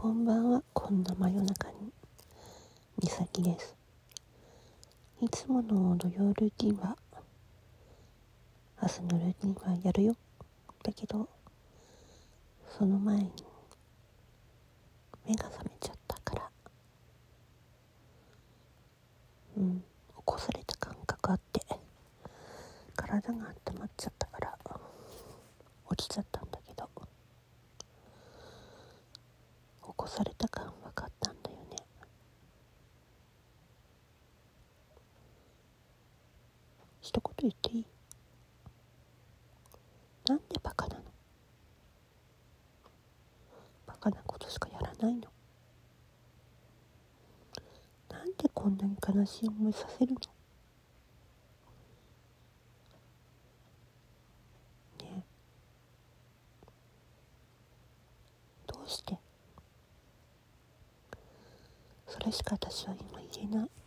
こんばんは。こんな真夜中に。みさきです。いつもの土曜ルーティンは明日のルーティンはやるよ。だけどその前に目が覚めちゃったから。うん起こされた感覚あって体が温まっちゃったから起きちゃったんだけど起こされた感分かったんだよね。一言言っていい？なんでバカなの？バカなことしかやらないの？なんでこんなに悲しい思いさせるの？ねどうして？それしか私は今言えない。